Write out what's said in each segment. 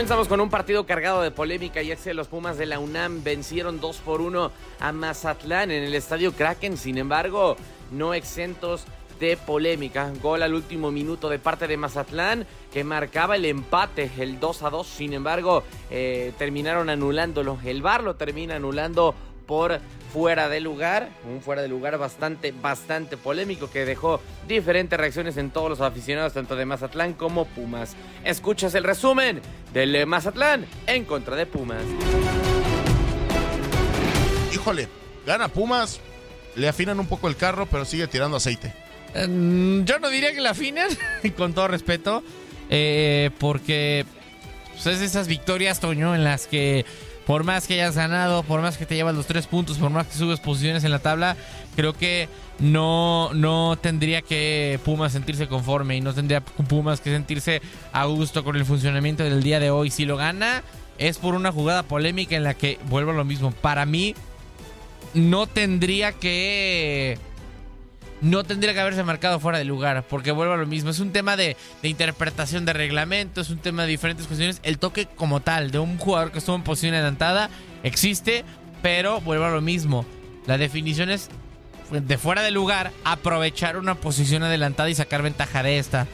Comenzamos con un partido cargado de polémica y es que los Pumas de la UNAM vencieron 2 por 1 a Mazatlán en el estadio Kraken. Sin embargo, no exentos de polémica. Gol al último minuto de parte de Mazatlán que marcaba el empate, el 2 a 2. Sin embargo, eh, terminaron anulándolo. El VAR lo termina anulando por fuera de lugar, un fuera de lugar bastante, bastante polémico que dejó diferentes reacciones en todos los aficionados, tanto de Mazatlán como Pumas. Escuchas el resumen del Mazatlán en contra de Pumas. Híjole, gana Pumas, le afinan un poco el carro, pero sigue tirando aceite. Mm, Yo no diría que la afinan, con todo respeto, eh, porque pues, es de esas victorias, Toño, en las que por más que hayas ganado, por más que te llevas los tres puntos, por más que subes posiciones en la tabla, creo que no, no tendría que Pumas sentirse conforme y no tendría Pumas que sentirse a gusto con el funcionamiento del día de hoy. Si lo gana, es por una jugada polémica en la que, vuelvo a lo mismo, para mí no tendría que no tendría que haberse marcado fuera de lugar, porque vuelvo a lo mismo. Es un tema de, interpretación de reglamento, es un tema de diferentes cuestiones. El toque como tal de un jugador que estuvo en posición adelantada existe, pero vuelvo a lo mismo. La definición es de fuera de lugar, aprovechar una posición adelantada y sacar ventaja de esta.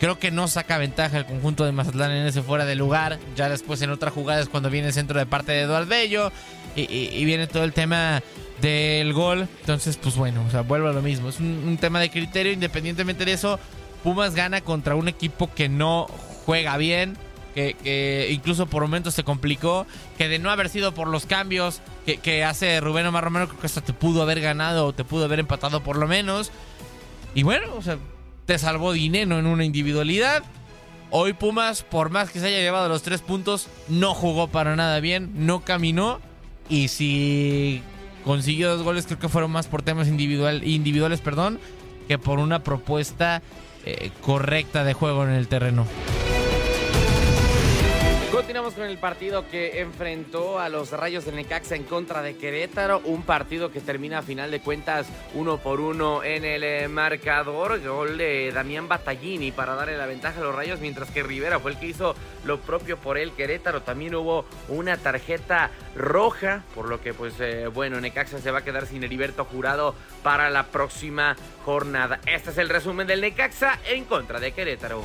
Creo que no saca ventaja el conjunto de Mazatlán en ese fuera de lugar. Ya después en otras jugadas cuando viene el centro de parte de Eduardo Bello y, y, y viene todo el tema del gol. Entonces, pues bueno, o sea, vuelvo a lo mismo. Es un, tema de criterio. Independientemente de eso, Pumas gana contra un equipo que no juega bien. Que, que incluso por momentos se complicó. Que de no haber sido por los cambios que, que hace Rubén Omar Romero, creo que hasta te pudo haber ganado o te pudo haber empatado por lo menos. Y bueno, o sea, te salvó dinero en una individualidad. Hoy Pumas, por más que se haya llevado los tres puntos, no jugó para nada bien, no caminó. Y si consiguió dos goles, creo que fueron más por temas individual, individuales, perdón, que por una propuesta eh, correcta de juego en el terreno. Continuamos con el partido que enfrentó a los Rayos del Necaxa en contra de Querétaro. Un partido que termina a final de cuentas uno por uno en el eh, marcador. Gol de Damián Battaglini para darle la ventaja a los Rayos, mientras que Rivera fue el que hizo lo propio por él. Querétaro también hubo una tarjeta roja, por lo que, pues, eh, bueno, Necaxa se va a quedar sin Heriberto Jurado para la próxima jornada. Este es el resumen del Necaxa en contra de Querétaro.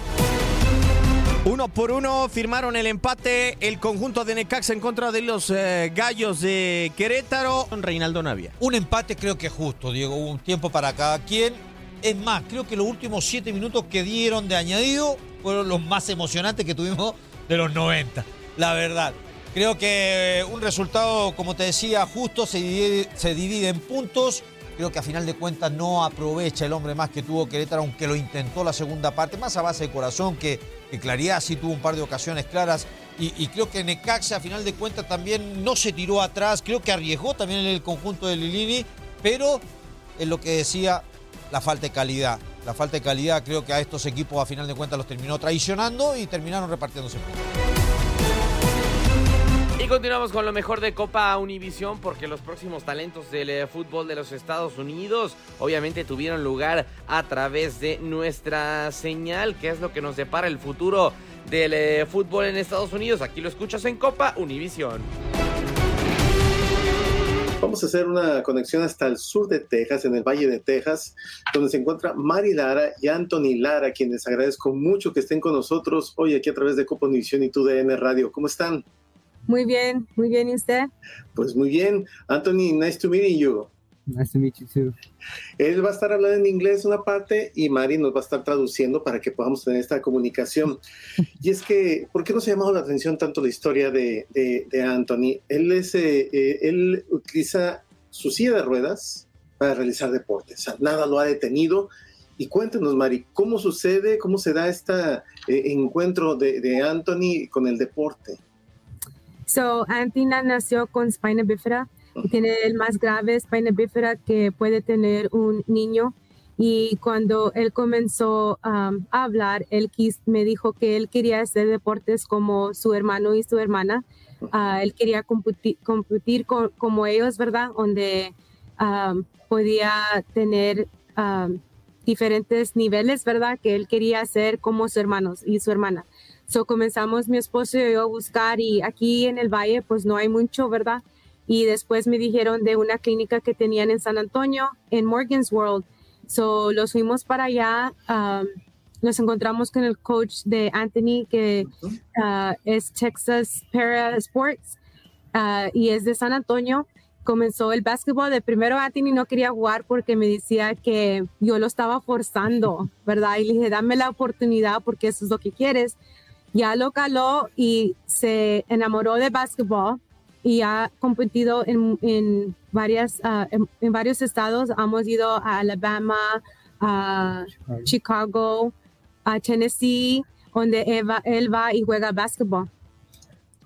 Uno por uno firmaron el empate el conjunto de Necaxa en contra de los eh, gallos de Querétaro. Reinaldo Navia. Un empate creo que justo, Diego. Hubo un tiempo para cada quien. Es más, creo que los últimos siete minutos que dieron de añadido fueron los más emocionantes que tuvimos de los 90, la verdad. Creo que un resultado, como te decía, justo se divide, se divide en puntos. Creo que a final de cuentas no aprovecha el hombre más que tuvo Querétaro, aunque lo intentó la segunda parte, más a base de corazón que, que claridad. Sí tuvo un par de ocasiones claras. Y, creo que Necaxa a final de cuentas también no se tiró atrás. Creo que arriesgó también en el conjunto de Lilini, pero es lo que decía, la falta de calidad. La falta de calidad creo que a estos equipos a final de cuentas los terminó traicionando y terminaron repartiéndose. Y continuamos con lo mejor de Copa Univisión porque los próximos talentos del eh, fútbol de los Estados Unidos obviamente tuvieron lugar a través de nuestra señal, que es lo que nos depara el futuro del eh, fútbol en Estados Unidos. Aquí lo escuchas en Copa Univisión. Vamos a hacer una conexión hasta el sur de Texas, en el Valle de Texas, donde se encuentra Mari Lara y Anthony Lara, quienes agradezco mucho que estén con nosotros hoy aquí a través de Copa Univisión y TUDN Radio. ¿Cómo están? Muy bien, muy bien, ¿y usted? Pues muy bien. Anthony, nice to meet you. Nice to meet you too. Él va a estar hablando en inglés una parte y Mari nos va a estar traduciendo para que podamos tener esta comunicación. Y es que, ¿por qué nos ha llamado la atención tanto la historia de, de, de Anthony? Él, es, eh, eh, él utiliza su silla de ruedas para realizar deportes. O sea, nada lo ha detenido. Y cuéntenos, Mari, ¿cómo sucede, cómo se da este eh, encuentro de, de Anthony con el deporte? So, Antina nació con espina bífera tiene el más grave espina bífera que puede tener un niño. Y cuando él comenzó um, a hablar, él quis, me dijo que él quería hacer deportes como su hermano y su hermana. Uh, él quería competir, competir con, como ellos, ¿verdad? Donde um, podía tener um, diferentes niveles, ¿verdad? Que él quería hacer como sus hermanos y su hermana. So comenzamos mi esposo y yo a buscar y aquí en el valle pues no hay mucho, ¿verdad? Y después me dijeron de una clínica que tenían en San Antonio, en Morgan's World. So los fuimos para allá. Um, nos encontramos con el coach de Anthony, que uh, es Texas Para Sports uh, y es de San Antonio. Comenzó el básquetbol. De primero Anthony no quería jugar porque me decía que yo lo estaba forzando, ¿verdad? Y le dije, dame la oportunidad porque eso es lo que quieres ya lo caló y se enamoró de básquetbol y ha competido en, en varias, uh, en, en, varios estados. Hemos ido a Alabama, a Chicago, Chicago a Tennessee, donde él va y juega básquetbol.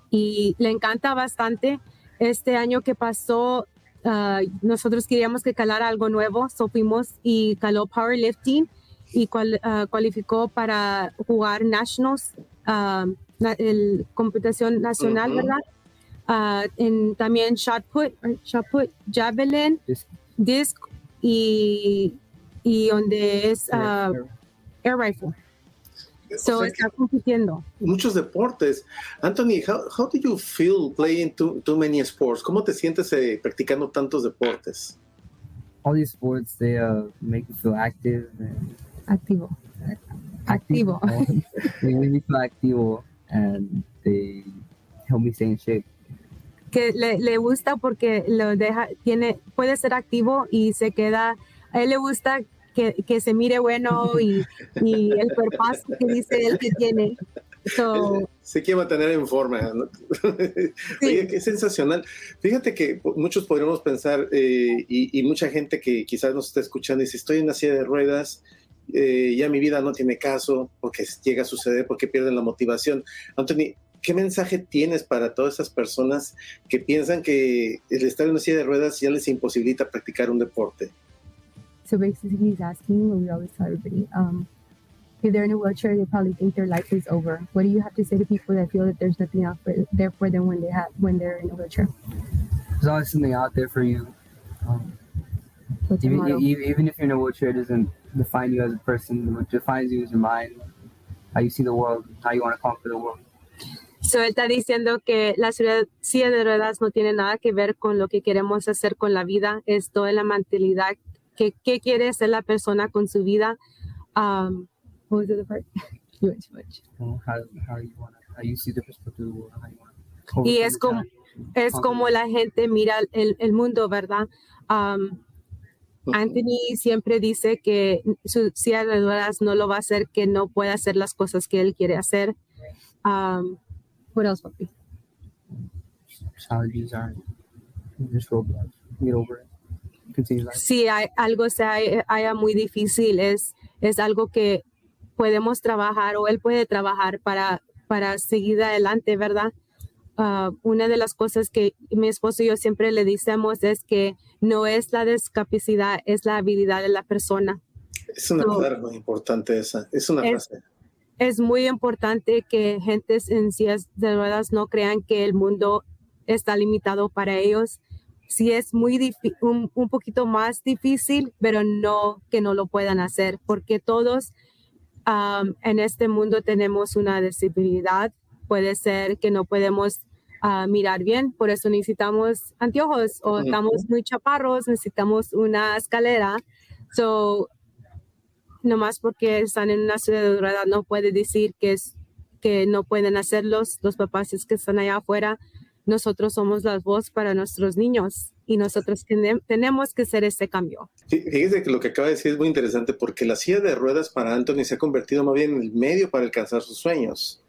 Y le encanta bastante. Este año que pasó, uh, nosotros queríamos que calara algo nuevo, so fuimos y caló powerlifting y cual, uh, cualificó para jugar nationals uh, el computación nacional, uh -huh. ¿verdad? Uh, en, también shot put, shot put, javelin, disc, disc y, y donde es uh, air rifle. So, o sea está compitiendo. Muchos deportes. Anthony, how, how do you feel playing too, too many sports? ¿Cómo te sientes eh, practicando tantos deportes? All these sports, they uh, make you feel active. And activo. Activo. They make me feel activo and they help me stay in shape. Que le, le gusta porque lo deja, tiene, puede ser activo y se queda, a él le gusta que, que se mire bueno y, y el cuerpazo que dice él que tiene. So, se quiere mantener en forma. ¿no? Sí. Oye, qué sensacional. Fíjate que muchos podríamos pensar, eh, y, y, mucha gente que quizás nos está escuchando, dice, estoy en una silla de ruedas, eh, ya mi vida no tiene caso, porque llega a suceder, porque pierden la motivación. Anthony, ¿qué mensaje tienes para todas esas personas que piensan que el estar en una silla de ruedas ya les imposibilita practicar un deporte? So basically, he's asking what we always tell everybody. Um, if they're in a wheelchair, they probably think their life is over. What do you have to say to people that feel that there's nothing out for, there for them when they have when they're in a wheelchair? There's always something out there for you. Um, even, even if you're in a wheelchair, it doesn't define you as a person. What defines you is your mind, how you see the world, how you want to conquer the world. So está diciendo que la silla de ruedas no tiene nada que ver con lo que queremos hacer con la vida, es toda la mentalidad que, que quiere ser la persona con su vida. Um, what was the other part? you how, how you want how you see the perspective of the world, how you want y es como, es como la gente mira el, el mundo, ¿verdad? Um, Anthony siempre dice que su silla de ruedas no lo va a hacer, que no puede hacer las cosas que él quiere hacer. Um, what else, papi? Challenges are just roadblocks. Get over it. Continue life. Si hay algo sea haya muy difícil, es, es algo que podemos trabajar o él puede trabajar para, para seguir adelante, ¿verdad? Ah, una de las cosas que mi esposo y yo siempre le decimos es que no es la discapacidad, es la habilidad de la persona. Es una So, muy importante esa. Es una es- frase. es muy importante que gentes en sillas de ruedas no crean que el mundo está limitado para ellos. Sí es muy un, un poquito más difícil, pero no que no lo puedan hacer, porque todos am, en este mundo tenemos una disabilidad. Puede ser que no podemos ah, mirar bien, por eso necesitamos anteojos o estamos muy chaparros, necesitamos una escalera. So, nomás porque están en una ciudad de ruedas no puede decir que es que no pueden hacerlos los papás es que están allá afuera. Nosotros somos la voz para nuestros niños y nosotros tenem- tenemos que hacer ese cambio. Fí- Fíjese que lo que acaba de decir es muy interesante porque la silla de ruedas para Anthony se ha convertido más bien en el medio para alcanzar sus sueños,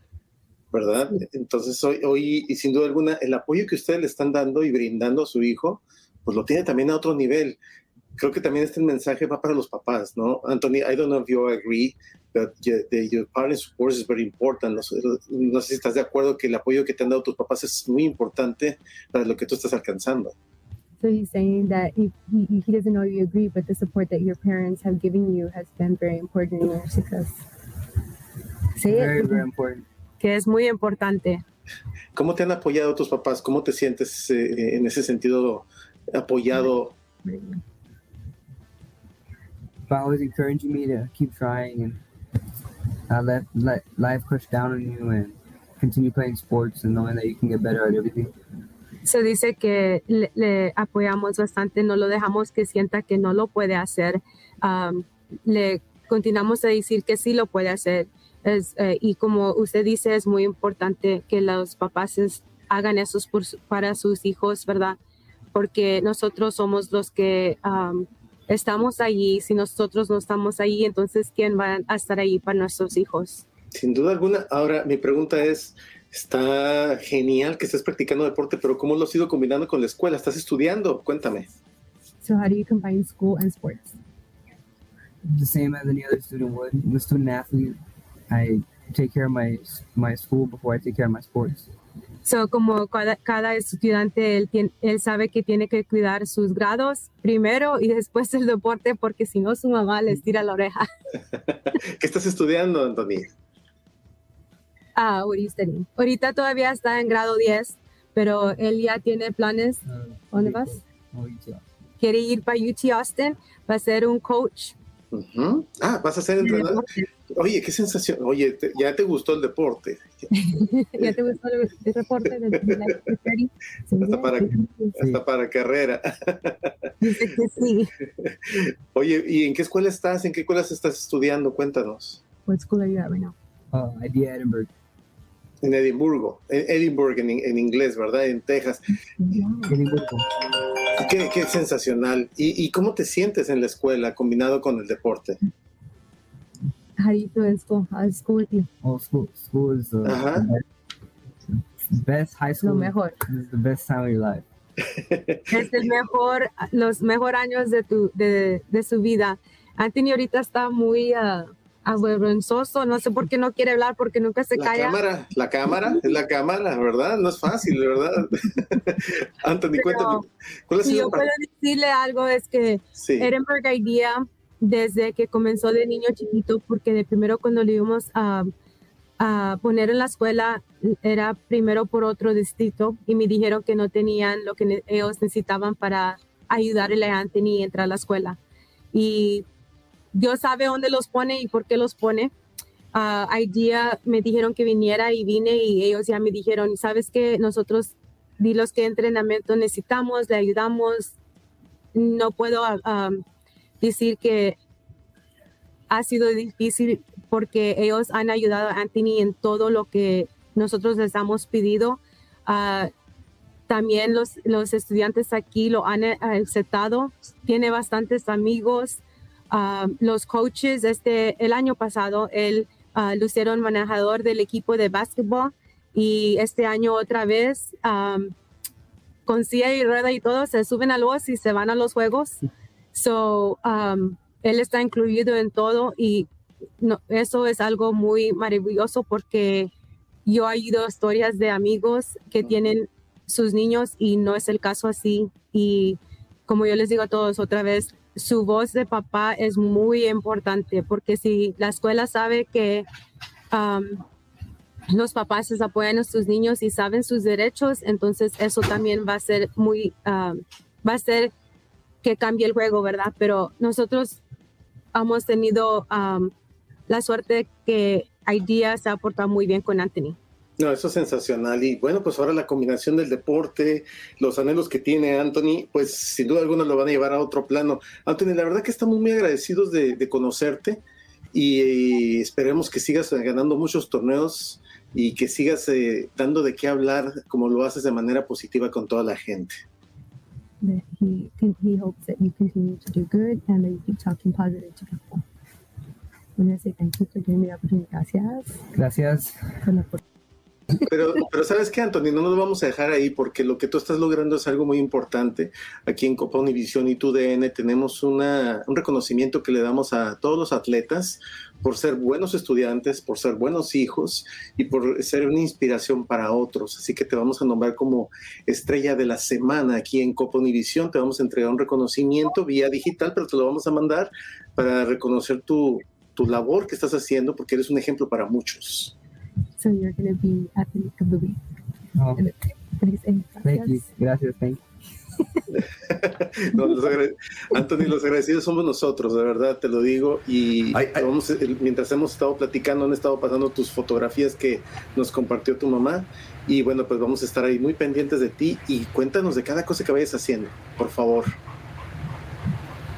¿verdad? Entonces hoy, hoy, y sin duda alguna, el apoyo que ustedes le están dando y brindando a su hijo, pues lo tiene también a otro nivel. Creo que también este mensaje va para los papás, ¿no? Anthony, I don't know if you agree, but your, the, your parents' support is very important. No, sé- no sé si estás de acuerdo que el apoyo que te han dado tus papás es muy importante para lo que tú estás alcanzando. so he's saying that he, he, he doesn't know you agree but the support that your parents have given you has been very important in your success Say it. Very, very important. Que es muy importante ¿Cómo te han apoyado tus papás? ¿Cómo te sientes eh, en ese sentido apoyado? But always encouraging me to keep trying and not let let life push down on you and continue playing sports and knowing that you can get better at everything. se dice que le, le apoyamos bastante, no lo dejamos que sienta que no lo puede hacer. Am, le continuamos a decir que sí lo puede hacer. Es, eh, y como usted dice, es muy importante que los papás es- hagan eso para sus hijos, ¿verdad? Porque nosotros somos los que am, estamos allí. Si nosotros no estamos allí, entonces ¿quién va a estar allí para nuestros hijos? Sin duda alguna. Ahora, mi pregunta es, está genial que estés practicando deporte, pero ¿cómo lo has ido combinando con la escuela? ¿Estás estudiando? Cuéntame. So how do you combine school and sports? The same as any other student would. I'm a student athlete. I take care of my my school before I take care of my sports. So, como cada, cada estudiante, él, tien- él sabe que tiene que cuidar sus grados primero y después el deporte, porque si no, su mamá les tira la oreja. ¿Qué estás estudiando, Antonio? Ah, what are you studying? Ahorita todavía está en grado 10, pero él ya tiene planes. ¿Dónde vas? Quiere ir para UT Austin, va a ser un coach. Ujú. Ah, vas a ser entrenador. Oye, qué sensación. Oye, te- ya te gustó el deporte. ¿Ya te gustó el, el reporte de? Sí, Hasta para, hasta para carrera. Dice que sí. Oye, ¿y en qué escuela estás? ¿En qué escuelas estás estudiando? Cuéntanos. What school are you at right now? Uh, ID Edinburgh. En Edimburgo. En Edinburgh en, en inglés, ¿verdad? En Texas. Qué, qué sensacional. ¿Y, ¿Y cómo te sientes en la escuela combinado con el deporte? How do you feel in school? How's school with you? Oh, school school is the Ajá. best high school. mejor. This is the best time of your life. es el mejor, los mejores años de, tu, de, de su vida. Anthony ahorita está muy ah, avergonzoso, no sé por qué no quiere hablar, porque nunca se La calla. cámara, la cámara, es la cámara, ¿verdad? No es fácil, ¿verdad? Anthony, Pero cuéntame. ¿Cuál ha Si yo para- puedo decirle algo, es que Sí. Edinburgh Idea, desde que comenzó de niño chiquito, porque de primero cuando le íbamos a, a poner en la escuela, era primero por otro distrito y me dijeron que no tenían lo que ellos necesitaban para ayudarle a Anthony a entrar a la escuela. Y Dios sabe dónde los pone y por qué los pone. Ah, Idea me dijeron que viniera y vine y ellos ya me dijeron, ¿sabes qué? Nosotros di los que entrenamiento necesitamos, le ayudamos. No puedo ah, ah, decir que ha sido difícil porque ellos han ayudado a Anthony en todo lo que nosotros les hemos pedido. Ah, también los, los estudiantes aquí lo han aceptado, tiene bastantes amigos. Ah, los coaches, este, el año pasado, él uh, lo hicieron manejador del equipo de básquetbol y este año otra vez con silla y rueda y todo se suben a los y se van a los juegos. So, él está incluido en todo y no, eso es algo muy maravilloso porque yo he oído historias de amigos que tienen sus niños y no es el caso así. Y como yo les digo a todos otra vez, su voz de papá es muy importante porque si la escuela sabe que los papás se apoyan a sus niños y saben sus derechos, entonces eso también va a ser muy, va a ser que cambie el juego, ¿verdad? Pero nosotros hemos tenido la suerte que día se ha portado muy bien con Anthony. No, eso es sensacional. Y bueno, pues ahora la combinación del deporte, los anhelos que tiene Anthony, pues sin duda alguna lo van a llevar a otro plano. Anthony, la verdad que estamos muy agradecidos de, conocerte y, esperemos que sigas ganando muchos torneos y que sigas eh, dando de qué hablar como lo haces de manera positiva con toda la gente. He, hopes that you continue to do good and that you keep talking positive to people. Gracias. Gracias. Pero, pero sabes qué, Anthony, no nos vamos a dejar ahí porque lo que tú estás logrando es algo muy importante. Aquí en Copa Univisión y TUDN tenemos una, un reconocimiento que le damos a todos los atletas por ser buenos estudiantes, por ser buenos hijos y por ser una inspiración para otros. Así que te vamos a nombrar como estrella de la semana aquí en Copa Univisión. Te vamos a entregar un reconocimiento vía digital, pero te lo vamos a mandar para reconocer tu, tu labor que estás haciendo porque eres un ejemplo para muchos. So you're going to be athlete of the week. Oh. Thank you. Gracias, thank you. no, los Anthony, los agradecidos somos nosotros, de verdad te lo digo. Y Vamos, mientras hemos estado platicando, han estado pasando tus fotografías que nos compartió tu mamá. Y bueno, pues vamos a estar ahí muy pendientes de ti y cuéntanos de cada cosa que vayas haciendo, por favor.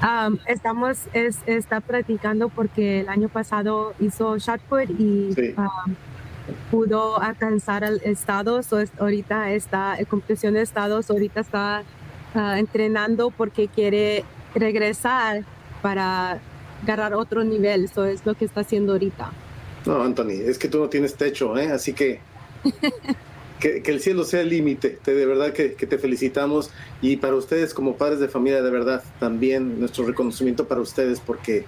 Um, estamos, es, está practicando porque el año pasado hizo shot put y um, pudo alcanzar el estado. ahorita está en competición de estados, ahorita está uh, entrenando porque quiere regresar para agarrar otro nivel. Eso es lo que está haciendo ahorita. No, Anthony, es que tú no tienes techo, ¿eh? así que que, el cielo sea el límite. De verdad que, te felicitamos y para ustedes como padres de familia, de verdad, también nuestro reconocimiento para ustedes porque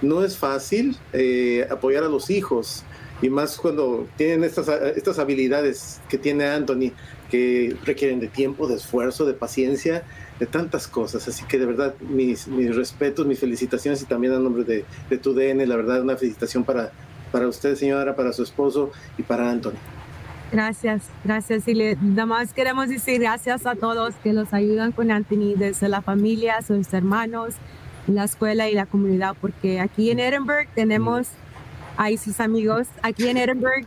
no es fácil eh, apoyar a los hijos y más cuando tienen estas, estas habilidades que tiene Anthony que requieren de tiempo, de esfuerzo, de paciencia, de tantas cosas. Así que de verdad mis, mis respetos, mis felicitaciones y también a nombre de, de tu DN, la verdad una felicitación para, para usted señora, para su esposo y para Anthony. Gracias, gracias. Y nada más queremos decir gracias a todos que los ayudan con Anthony, desde la familia, sus hermanos, la escuela y la comunidad, porque aquí en Edinburgh tenemos ahí sus amigos. Aquí en Edinburgh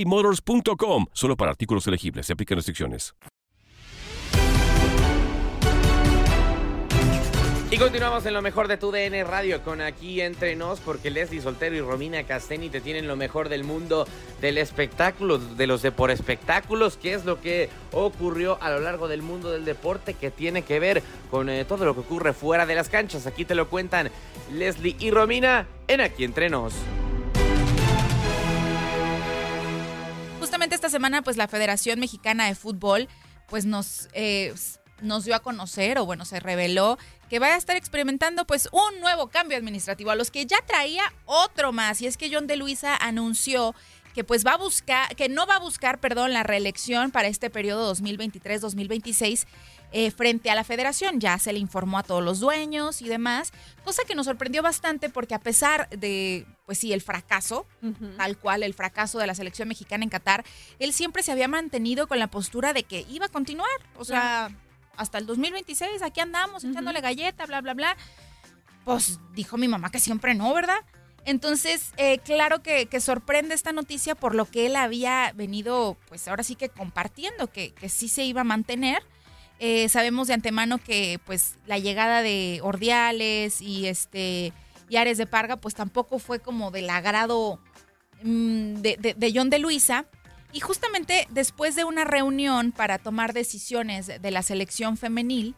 motors.com. Solo para artículos elegibles. Se aplican restricciones. Y continuamos en lo mejor de tu DN Radio con aquí entre nos porque Leslie Soltero y Romina Casteni te tienen lo mejor del mundo del espectáculo, de los de por espectáculos, que es lo que ocurrió a lo largo del mundo del deporte que tiene que ver con eh, todo lo que ocurre fuera de las canchas. Aquí te lo cuentan Leslie y Romina en Aquí entre nos. Esta semana, pues la Federación Mexicana de Fútbol, pues nos, eh, nos dio a conocer, o bueno, se reveló que va a estar experimentando pues un nuevo cambio administrativo, a los que ya traía otro más. Y es que John de Luisa anunció que pues va a buscar, que no va a buscar, perdón, la reelección para este periodo 2023-2026 eh, frente a la federación. Ya se le informó a todos los dueños y demás, cosa que nos sorprendió bastante porque a pesar de, pues sí, el fracaso, tal cual, el fracaso de la selección mexicana en Qatar, él siempre se había mantenido con la postura de que iba a continuar, o sea, hasta el 2026, aquí andamos echándole galleta, bla, bla, bla. Pues dijo mi mamá que siempre no, ¿verdad? Entonces, eh, claro que, que, sorprende esta noticia por lo que él había venido, pues ahora sí que compartiendo, que, que sí se iba a mantener. Eh, sabemos de antemano que pues la llegada de Ordiales y este y Ares de Parga pues tampoco fue como del agrado mm, de, de, John de Luisa. Y justamente después de una reunión para tomar decisiones de la selección femenil,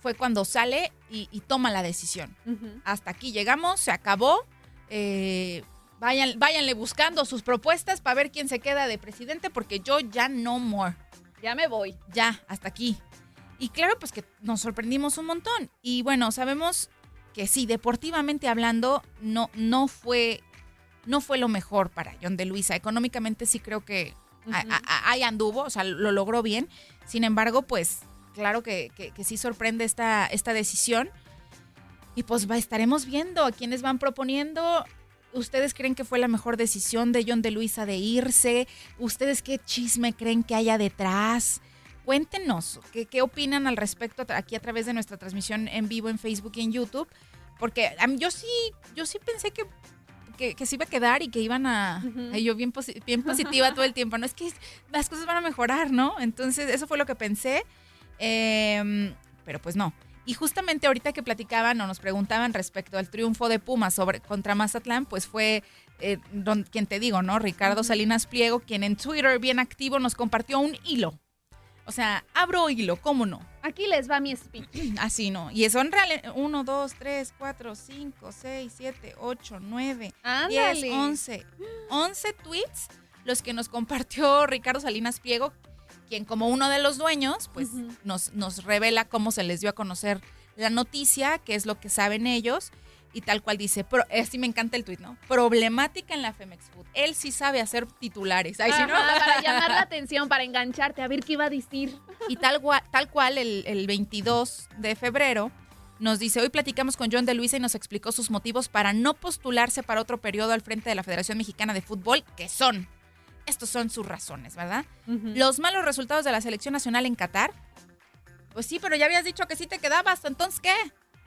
fue cuando sale y, y toma la decisión. Hasta aquí llegamos, se acabó. Eh, vayan, váyanle buscando sus propuestas para ver quién se queda de presidente, porque yo ya no more. Ya me voy. Ya, hasta aquí. Y claro, pues que nos sorprendimos un montón. Y bueno, sabemos que sí, deportivamente hablando, no, no fue, no fue lo mejor para John de Luisa. Económicamente sí creo que ahí anduvo, o sea, lo logró bien. Sin embargo, pues claro que, que, sí sorprende esta, esta decisión. Y pues va, estaremos viendo a quienes van proponiendo. ¿Ustedes creen que fue la mejor decisión de John de Luisa de irse? ¿Ustedes qué chisme creen que haya detrás? Cuéntenos qué, qué opinan al respecto aquí a través de nuestra transmisión en vivo en Facebook y en YouTube. Porque a mí, yo sí, yo sí pensé que que, se iba a quedar y que iban a... Yo bien, bien positiva todo el tiempo, ¿no? Es que las cosas van a mejorar, ¿no? Entonces, eso fue lo que pensé. Em, pero pues no. Y justamente ahorita que platicaban o nos preguntaban respecto al triunfo de Pumas sobre, contra Mazatlán, pues fue eh, quien te digo, ¿no? Ricardo Salinas Pliego, quien en Twitter bien activo nos compartió un hilo o sea, abro hilo, ¿cómo no? Aquí les va mi speech. Así no. Y son reales. 1, 2, 3, 4, 5, 6, 7, 8, 9, 10, 11. 11 tweets los que nos compartió Ricardo Salinas Pliego, quien como uno de los dueños, pues nos, nos revela cómo se les dio a conocer la noticia, qué es lo que saben ellos y tal cual dice, pero sí me encanta el tuit, ¿no? Problemática en la Femex Food. Él sí sabe hacer titulares. Ay, Para llamar la atención, para engancharte, a ver qué iba a decir. Y tal, tal cual el, el 22 de febrero nos dice, hoy platicamos con John de Luisa y nos explicó sus motivos para no postularse para otro periodo al frente de la Federación Mexicana de Fútbol, que son, estos son sus razones, ¿verdad? Los malos resultados de la selección nacional en Qatar. Pues sí, pero ya habías dicho que sí te quedabas, entonces ¿qué?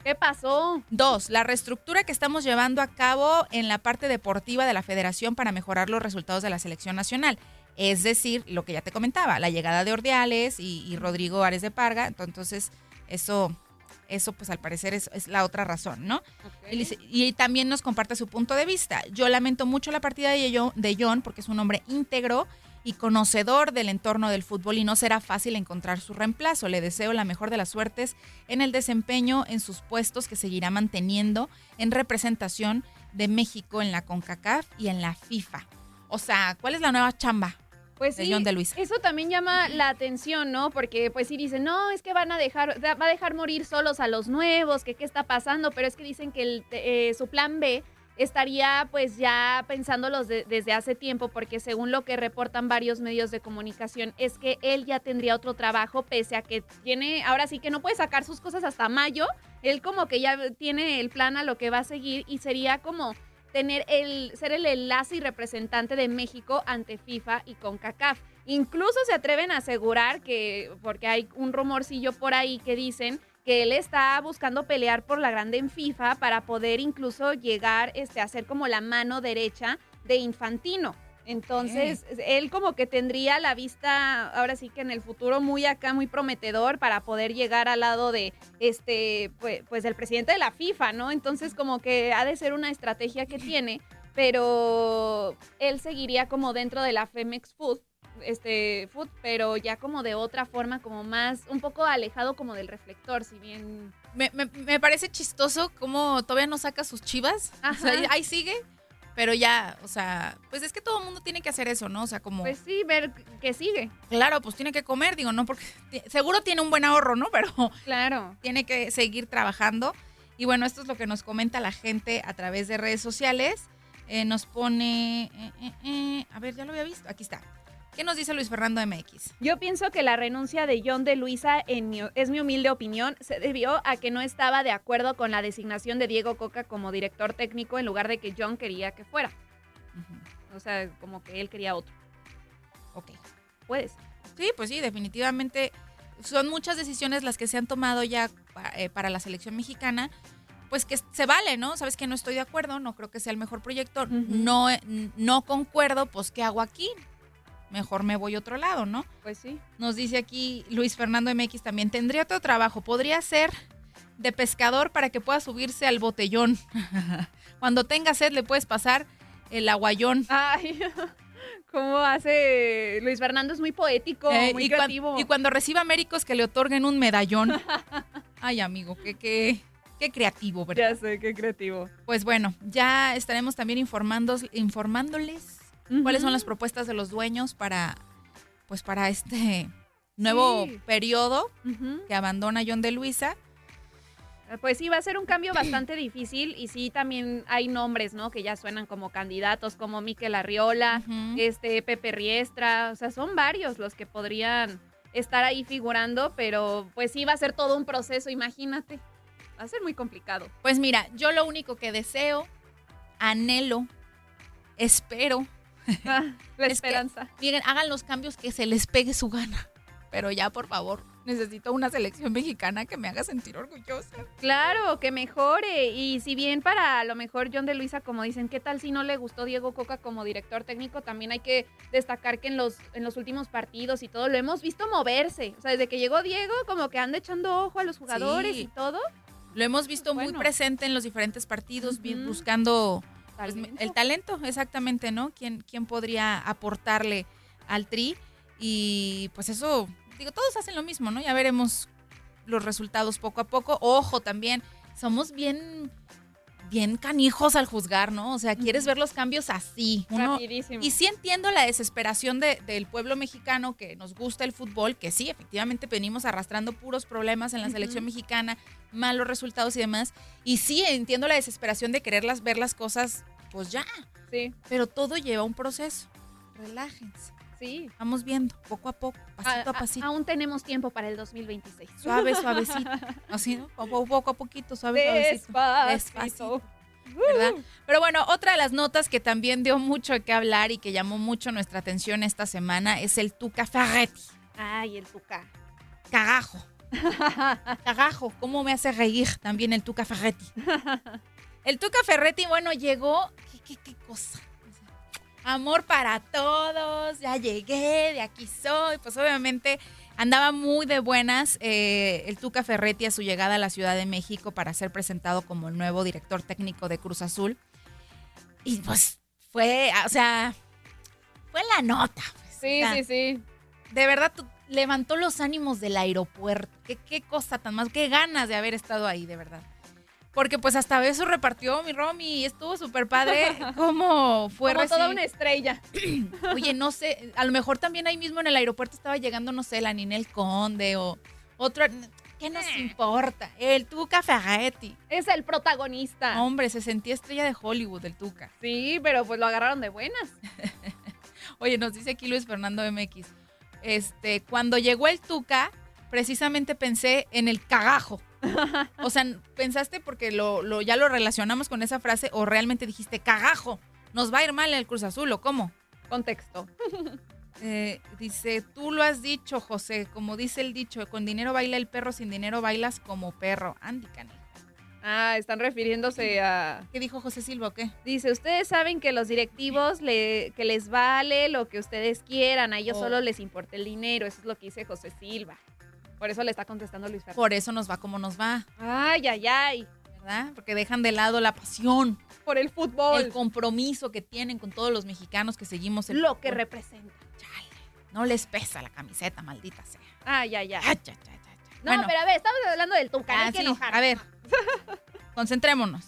¿Qué pasó? Dos, la reestructura que estamos llevando a cabo en la parte deportiva de la federación para mejorar los resultados de la selección nacional. Es decir, lo que ya te comentaba, la llegada de Ordiales y, Rodrigo Ares de Parga. Entonces, eso, eso pues al parecer es, la otra razón, ¿no? Y, también nos comparte su punto de vista. Yo lamento mucho la partida de, de John porque es un hombre íntegro y conocedor del entorno del fútbol y no será fácil encontrar su reemplazo. Le deseo la mejor de las suertes en el desempeño en sus puestos que seguirá manteniendo en representación de México en la CONCACAF y en la FIFA. O sea, ¿cuál es la nueva chamba? Pues sí, de eso también llama la atención, ¿no? Porque pues sí dicen, no, es que van a dejar, va a dejar morir solos a los nuevos, que qué está pasando, pero es que dicen que el, eh, su plan B estaría pues ya pensándolos desde hace tiempo porque según lo que reportan varios medios de comunicación es que él ya tendría otro trabajo pese a que tiene, ahora sí que no puede sacar sus cosas hasta mayo, él como que ya tiene el plan a lo que va a seguir y sería como tener el ser el enlace y representante de México ante FIFA y CONCACAF. Incluso se atreven a asegurar que porque hay un rumorcillo por ahí que dicen que él está buscando pelear por la grande en FIFA para poder incluso llegar este, a ser como la mano derecha de Infantino. Entonces, él como que tendría la vista, ahora sí que en el futuro muy acá, muy prometedor para poder llegar al lado de este, pues, pues del presidente de la FIFA, ¿no? Entonces, como que ha de ser una estrategia que tiene, pero él seguiría como dentro de la Femex Food este food, pero ya como de otra forma, como más, un poco alejado como del reflector, si bien... Me, me, parece chistoso como todavía no saca sus chivas, ahí sigue, pero ya, o sea, pues es que todo el mundo tiene que hacer eso, ¿no? O sea, como... Pues sí, ver que sigue. Claro, pues tiene que comer, digo, no, porque seguro tiene un buen ahorro, ¿no? Pero... Claro. Tiene que seguir trabajando. Y bueno, esto es lo que nos comenta la gente a través de redes sociales. Eh, nos pone... Eh, eh, a ver, ya lo había visto. Aquí está. ¿Qué nos dice Luis Fernando MX? Yo pienso que la renuncia de John de Luisa, en mi- es mi humilde opinión, se debió a que no estaba de acuerdo con la designación de Diego Coca como director técnico en lugar de que John quería que fuera. O sea, como que él quería otro. Ok. Puedes. Sí, pues sí, definitivamente son muchas decisiones las que se han tomado ya eh, para la selección mexicana. Pues que se vale, ¿no? Sabes que no estoy de acuerdo, no creo que sea el mejor proyecto, no, no concuerdo, pues ¿qué hago aquí? Mejor me voy a otro lado, ¿no? Pues sí. Nos dice aquí Luis Fernando MX también, tendría otro trabajo, podría ser de pescador para que pueda subirse al botellón. Cuando tenga sed le puedes pasar el aguayón. Ay, ¿cómo hace Luis Fernando? Es muy poético, Eh, muy y, cuan- creativo. y cuando reciba médicos que le otorguen un medallón. Ay, amigo, qué, qué, qué creativo, ¿verdad? Ya sé, qué creativo. Pues bueno, ya estaremos también informándoles cuáles son las propuestas de los dueños para, pues para este nuevo Sí. periodo que abandona John de Luisa. Pues sí, va a ser un cambio bastante difícil y sí también hay nombres, ¿no? Que ya suenan como candidatos, como Miquel Arriola, este Pepe Riestra, o sea, son varios los que podrían estar ahí figurando, pero pues sí va a ser todo un proceso, imagínate. Va a ser muy complicado. Pues mira, yo lo único que deseo, anhelo, espero. la es que, esperanza. miren, hagan los cambios que se les pegue su gana. Pero ya, por favor, necesito una selección mexicana que me haga sentir orgullosa. Claro, que mejore. Y si bien para a lo mejor John de Luisa, como dicen, ¿qué tal si no le gustó Diego Coca como director técnico? También hay que destacar que en los, en los últimos partidos y todo lo hemos visto moverse. O sea, desde que llegó Diego, como que anda echando ojo a los jugadores Sí. y todo. Lo hemos visto muy Bueno. presente en los diferentes partidos, buscando pues, el talento, exactamente, ¿no? ¿Quién, ¿Quién podría aportarle al tri? Y pues eso, digo, todos hacen lo mismo, ¿no? Ya veremos los resultados poco a poco. Ojo, también, somos bien, bien canijos al juzgar, ¿no? O sea, quieres ver los cambios así. Uno- Rapidísimo. y sí entiendo la desesperación de- del pueblo mexicano que nos gusta el fútbol, que sí, efectivamente venimos arrastrando puros problemas en la selección mexicana, malos resultados y demás. Y sí entiendo la desesperación de quererlas ver las cosas, pues ya. Sí. Pero todo lleva un proceso. Relájense. Sí. Vamos viendo, poco a poco, pasito a, A- a- pasito. aún tenemos tiempo para el 2026. Suave, suavecito. Así, ¿no? Poco, poco a poquito, suave, suavecito. Despacito. Despacito. ¿verdad? Pero bueno, otra de las notas que también dio mucho qué hablar y que llamó mucho nuestra atención esta semana es el Tuca Ferretti. Ay, el Tuca. Cagajo. Cagajo. ¿Cómo me hace reír también el Tuca Ferretti? El Tuca Ferretti, bueno, llegó. ¿Qué, qué, qué cosa? Amor para todos, ya llegué, de aquí soy. Pues obviamente andaba muy de buenas eh, el Tuca Ferretti a su llegada a la Ciudad de México para ser presentado como el nuevo director técnico de Cruz Azul. Y pues fue, o sea, fue la nota. pues, Sí, o sea, sí, sí. De verdad, levantó los ánimos del aeropuerto. ¿Qué, qué cosa tan más, qué ganas de haber estado ahí, de verdad. Porque pues hasta beso repartió mi Romy y estuvo súper padre. ¿Cómo fue Como toda una estrella. Oye, no sé, a lo mejor también ahí mismo en el aeropuerto estaba llegando, no sé, la Ninel Conde o otro. ¿Qué nos importa? El Tuca Ferretti. Es el protagonista. Hombre, se sentía estrella de Hollywood, el Tuca. Sí, pero pues lo agarraron de buenas. Oye, nos dice aquí Luis Fernando MX. Este, cuando llegó el Tuca, precisamente pensé en el cagajo. O sea, ¿pensaste porque lo, lo- ya lo relacionamos con esa frase o realmente dijiste cagajo? ¿Nos va a ir mal el Cruz Azul o cómo? Contexto. Eh, dice, tú lo has dicho, José, como dice el dicho, con dinero baila el perro, sin dinero bailas como perro. Andy Cane. Ah, están refiriéndose a... ¿Qué dijo José Silva o qué? Dice, ustedes saben que los directivos le, que les vale lo que ustedes quieran, a ellos Oh. solo les importa el dinero, eso es lo que dice José Silva. Por eso le está contestando Luis Fernando. Por eso nos va como nos va, Ay, ay, ay. ¿verdad? Porque dejan de lado la pasión, Por el fútbol. el compromiso que tienen con todos los mexicanos que seguimos el lo que representa. No les pesa la camiseta, maldita sea. Ay, ay, ay. Ay, ay, ay. No, Bueno, pero a ver, estamos hablando del Tuca, no ah, que enojar. A ver, concentrémonos.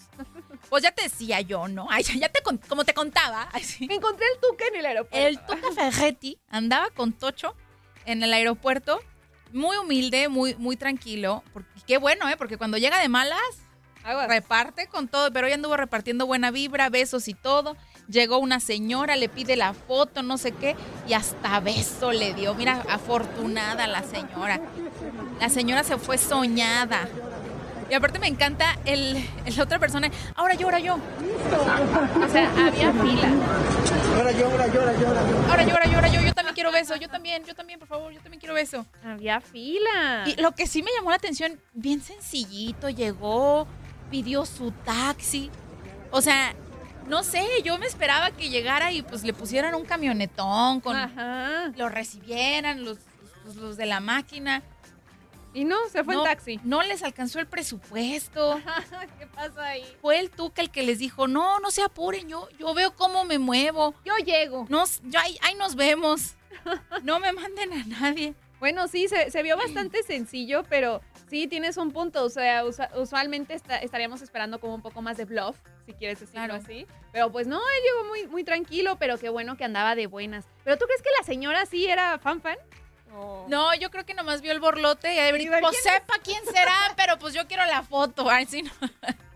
Pues ya te decía yo, ¿no? Ay, ya te como te contaba. sí. Encontré el Tuca en el aeropuerto. El Tuca Ferretti andaba con Tocho en el aeropuerto, muy humilde, muy, muy tranquilo. Porque, qué bueno, ¿eh? Porque cuando llega de malas, reparte con todo, pero ella anduvo repartiendo buena vibra, besos y todo. Llegó una señora, le pide la foto, no sé qué, y hasta beso le dio. Mira, afortunada la señora. La señora se fue soñada. Y aparte me encanta el, el otra persona. Ahora yo, ahora yo. O sea, había fila. Ahora yo, ahora yo, ahora yo, ahora yo. Ahora yo, ahora yo, yo. También quiero beso. Yo también, yo también, por favor. Yo también quiero beso. Había fila. Y lo que sí me llamó la atención, bien sencillito, llegó, pidió su taxi. O sea, no sé, yo me esperaba que llegara y pues le pusieran un camionetón, con lo recibieran los, los, los de la máquina. Y no, se fue no, en taxi. No les alcanzó el presupuesto. ¿Qué pasa ahí? Fue el Tuca el que les dijo, no, no se apuren, yo, yo veo cómo me muevo. Yo llego. Nos, yo, ahí, ahí nos vemos. no me manden a nadie. Bueno, sí, se, se, vio bastante sencillo, pero sí, tienes un punto. O sea, usualmente está, estaríamos esperando como un poco más de bluff, si quieres decirlo claro. así. Pero pues no, él llegó muy, muy tranquilo, pero qué bueno que andaba de buenas. ¿Pero tú crees que la señora sí era fan fan? Oh. No, yo creo que nomás vio el borlote y a ver, pues sepa quién será, pero pues yo quiero la foto. Ay, sí, no.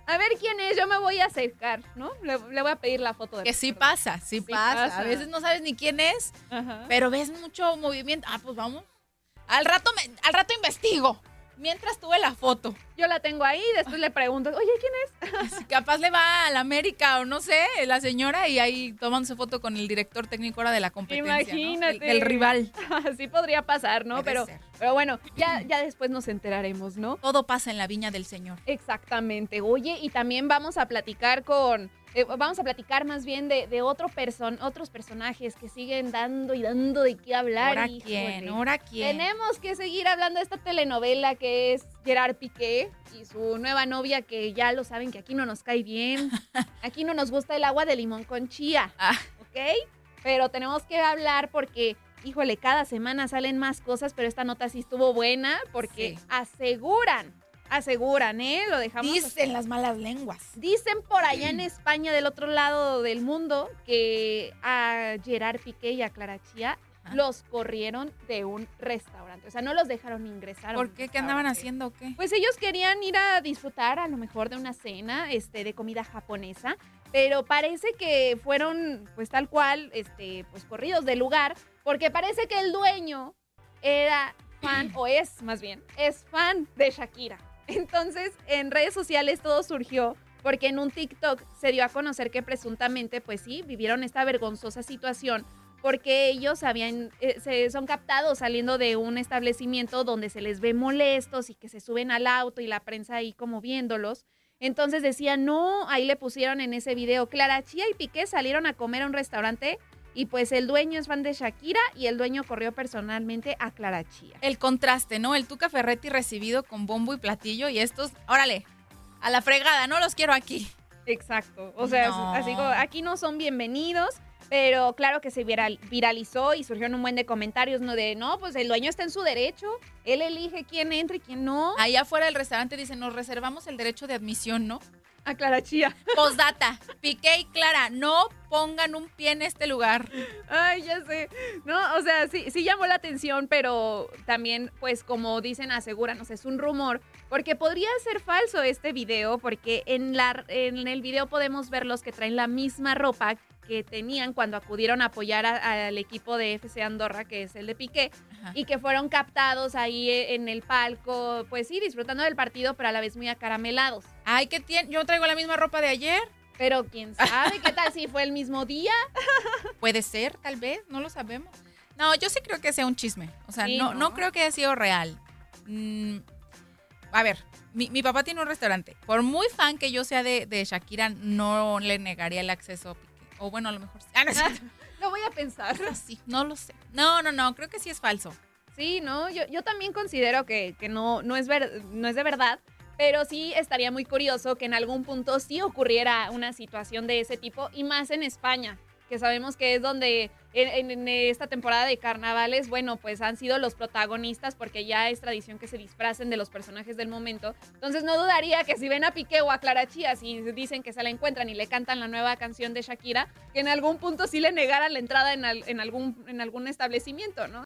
A ver quién es, yo me voy a acercar, ¿no? Le, le voy a pedir la foto. De que sí pasa, sí, sí pasa. pasa. A veces no sabes ni quién es, Ajá. pero ves mucho movimiento. Ah, pues vamos. Al rato, me, al rato investigo. Mientras tuve la foto. Yo la tengo ahí, después le pregunto, oye, ¿quién es? Capaz le va a la América o no sé, la señora, y ahí tomándose foto con el director técnico ahora de la competencia. Imagínate. ¿no? El, el, rival. Así podría pasar, ¿no? pero, pero bueno, ya, ya después nos enteraremos, ¿no? Todo pasa en la viña del Señor. Exactamente. Oye, y también vamos a platicar con. Eh, vamos a platicar más bien de, de otro person, otros personajes que siguen dando y dando de qué hablar. ¿Ahora quién? ¿Ahora quién? Tenemos que seguir hablando de esta telenovela que es Gerard Piqué y su nueva novia que ya lo saben que aquí no nos cae bien. Aquí no nos gusta el agua de limón con chía. Ah. ¿Ok? Pero tenemos que hablar porque, híjole, cada semana salen más cosas, pero esta nota sí estuvo buena porque sí. aseguran aseguran, ¿eh? Lo dejamos. Dicen las malas lenguas. Dicen por allá en España, del otro lado del mundo, que a Gerard Piqué y a Clara Chía los corrieron de un restaurante. O sea, no los dejaron ingresar. ¿Por qué? ¿Qué andaban haciendo o qué? Pues ellos querían ir a disfrutar a lo mejor de una cena este, de comida japonesa. Pero parece que fueron, pues tal cual, este, pues corridos del lugar. Porque parece que el dueño era fan, o es más bien, es fan de Shakira. Entonces, en redes sociales todo surgió porque en un TikTok se dio a conocer que presuntamente, pues sí, vivieron esta vergonzosa situación porque ellos habían, eh, se son captados saliendo de un establecimiento donde se les ve molestos y que se suben al auto y la prensa ahí como viéndolos. Entonces decían, no, ahí le pusieron en ese video, Clara Chía y Piqué salieron a comer a un restaurante y pues el dueño es fan de Shakira y el dueño corrió personalmente a Clara Chía. El contraste, ¿no? El Tuca Ferretti recibido con bombo y platillo y estos, órale, a la fregada, no los quiero aquí. Exacto. O sea, no. así como aquí no son bienvenidos. Pero claro que se viral, viralizó y surgieron un buen de comentarios, ¿no? De, no, pues el dueño está en su derecho, él elige quién entra y quién no. Allá afuera del restaurante dicen, nos reservamos el derecho de admisión, ¿no? A Clara Chía. Postdata, Piqué y Clara, no pongan un pie en este lugar. Ay, ya sé. No, o sea, sí, sí llamó la atención, pero también, pues como dicen, sea, es un rumor, porque podría ser falso este video, porque en, la, en el video podemos ver los que traen la misma ropa que tenían cuando acudieron a apoyar al equipo de FC Andorra, que es el de Piqué, Ajá. y que fueron captados ahí en el palco, pues sí, disfrutando del partido, pero a la vez muy acaramelados. Ay, ¿qué tiene? Yo traigo la misma ropa de ayer. Pero quién sabe, ¿qué tal si fue el mismo día? Puede ser, tal vez, no lo sabemos. No, yo sí creo que sea un chisme. O sea, sí, no, no, no, creo que haya sido real. Mm, a ver, mi, mi, papá tiene un restaurante. Por muy fan que yo sea de, de Shakira, no le negaría el acceso a. O bueno, a lo mejor sí. Ah, no, lo voy a pensar. Sí, no lo sé. No, no, no, creo que sí es falso. Sí, no, yo, yo también considero que, que no, no, es ver, no es de verdad, pero sí estaría muy curioso que en algún punto sí ocurriera una situación de ese tipo y más en España, que sabemos que es donde en, en, esta temporada de carnavales, bueno, pues han sido los protagonistas porque ya es tradición que se disfracen de los personajes del momento. Entonces no dudaría que si ven a Piqué o a Clara Chía, si dicen que se la encuentran y le cantan la nueva canción de Shakira, que en algún punto sí le negaran la entrada en, en, algún, en algún establecimiento, ¿no?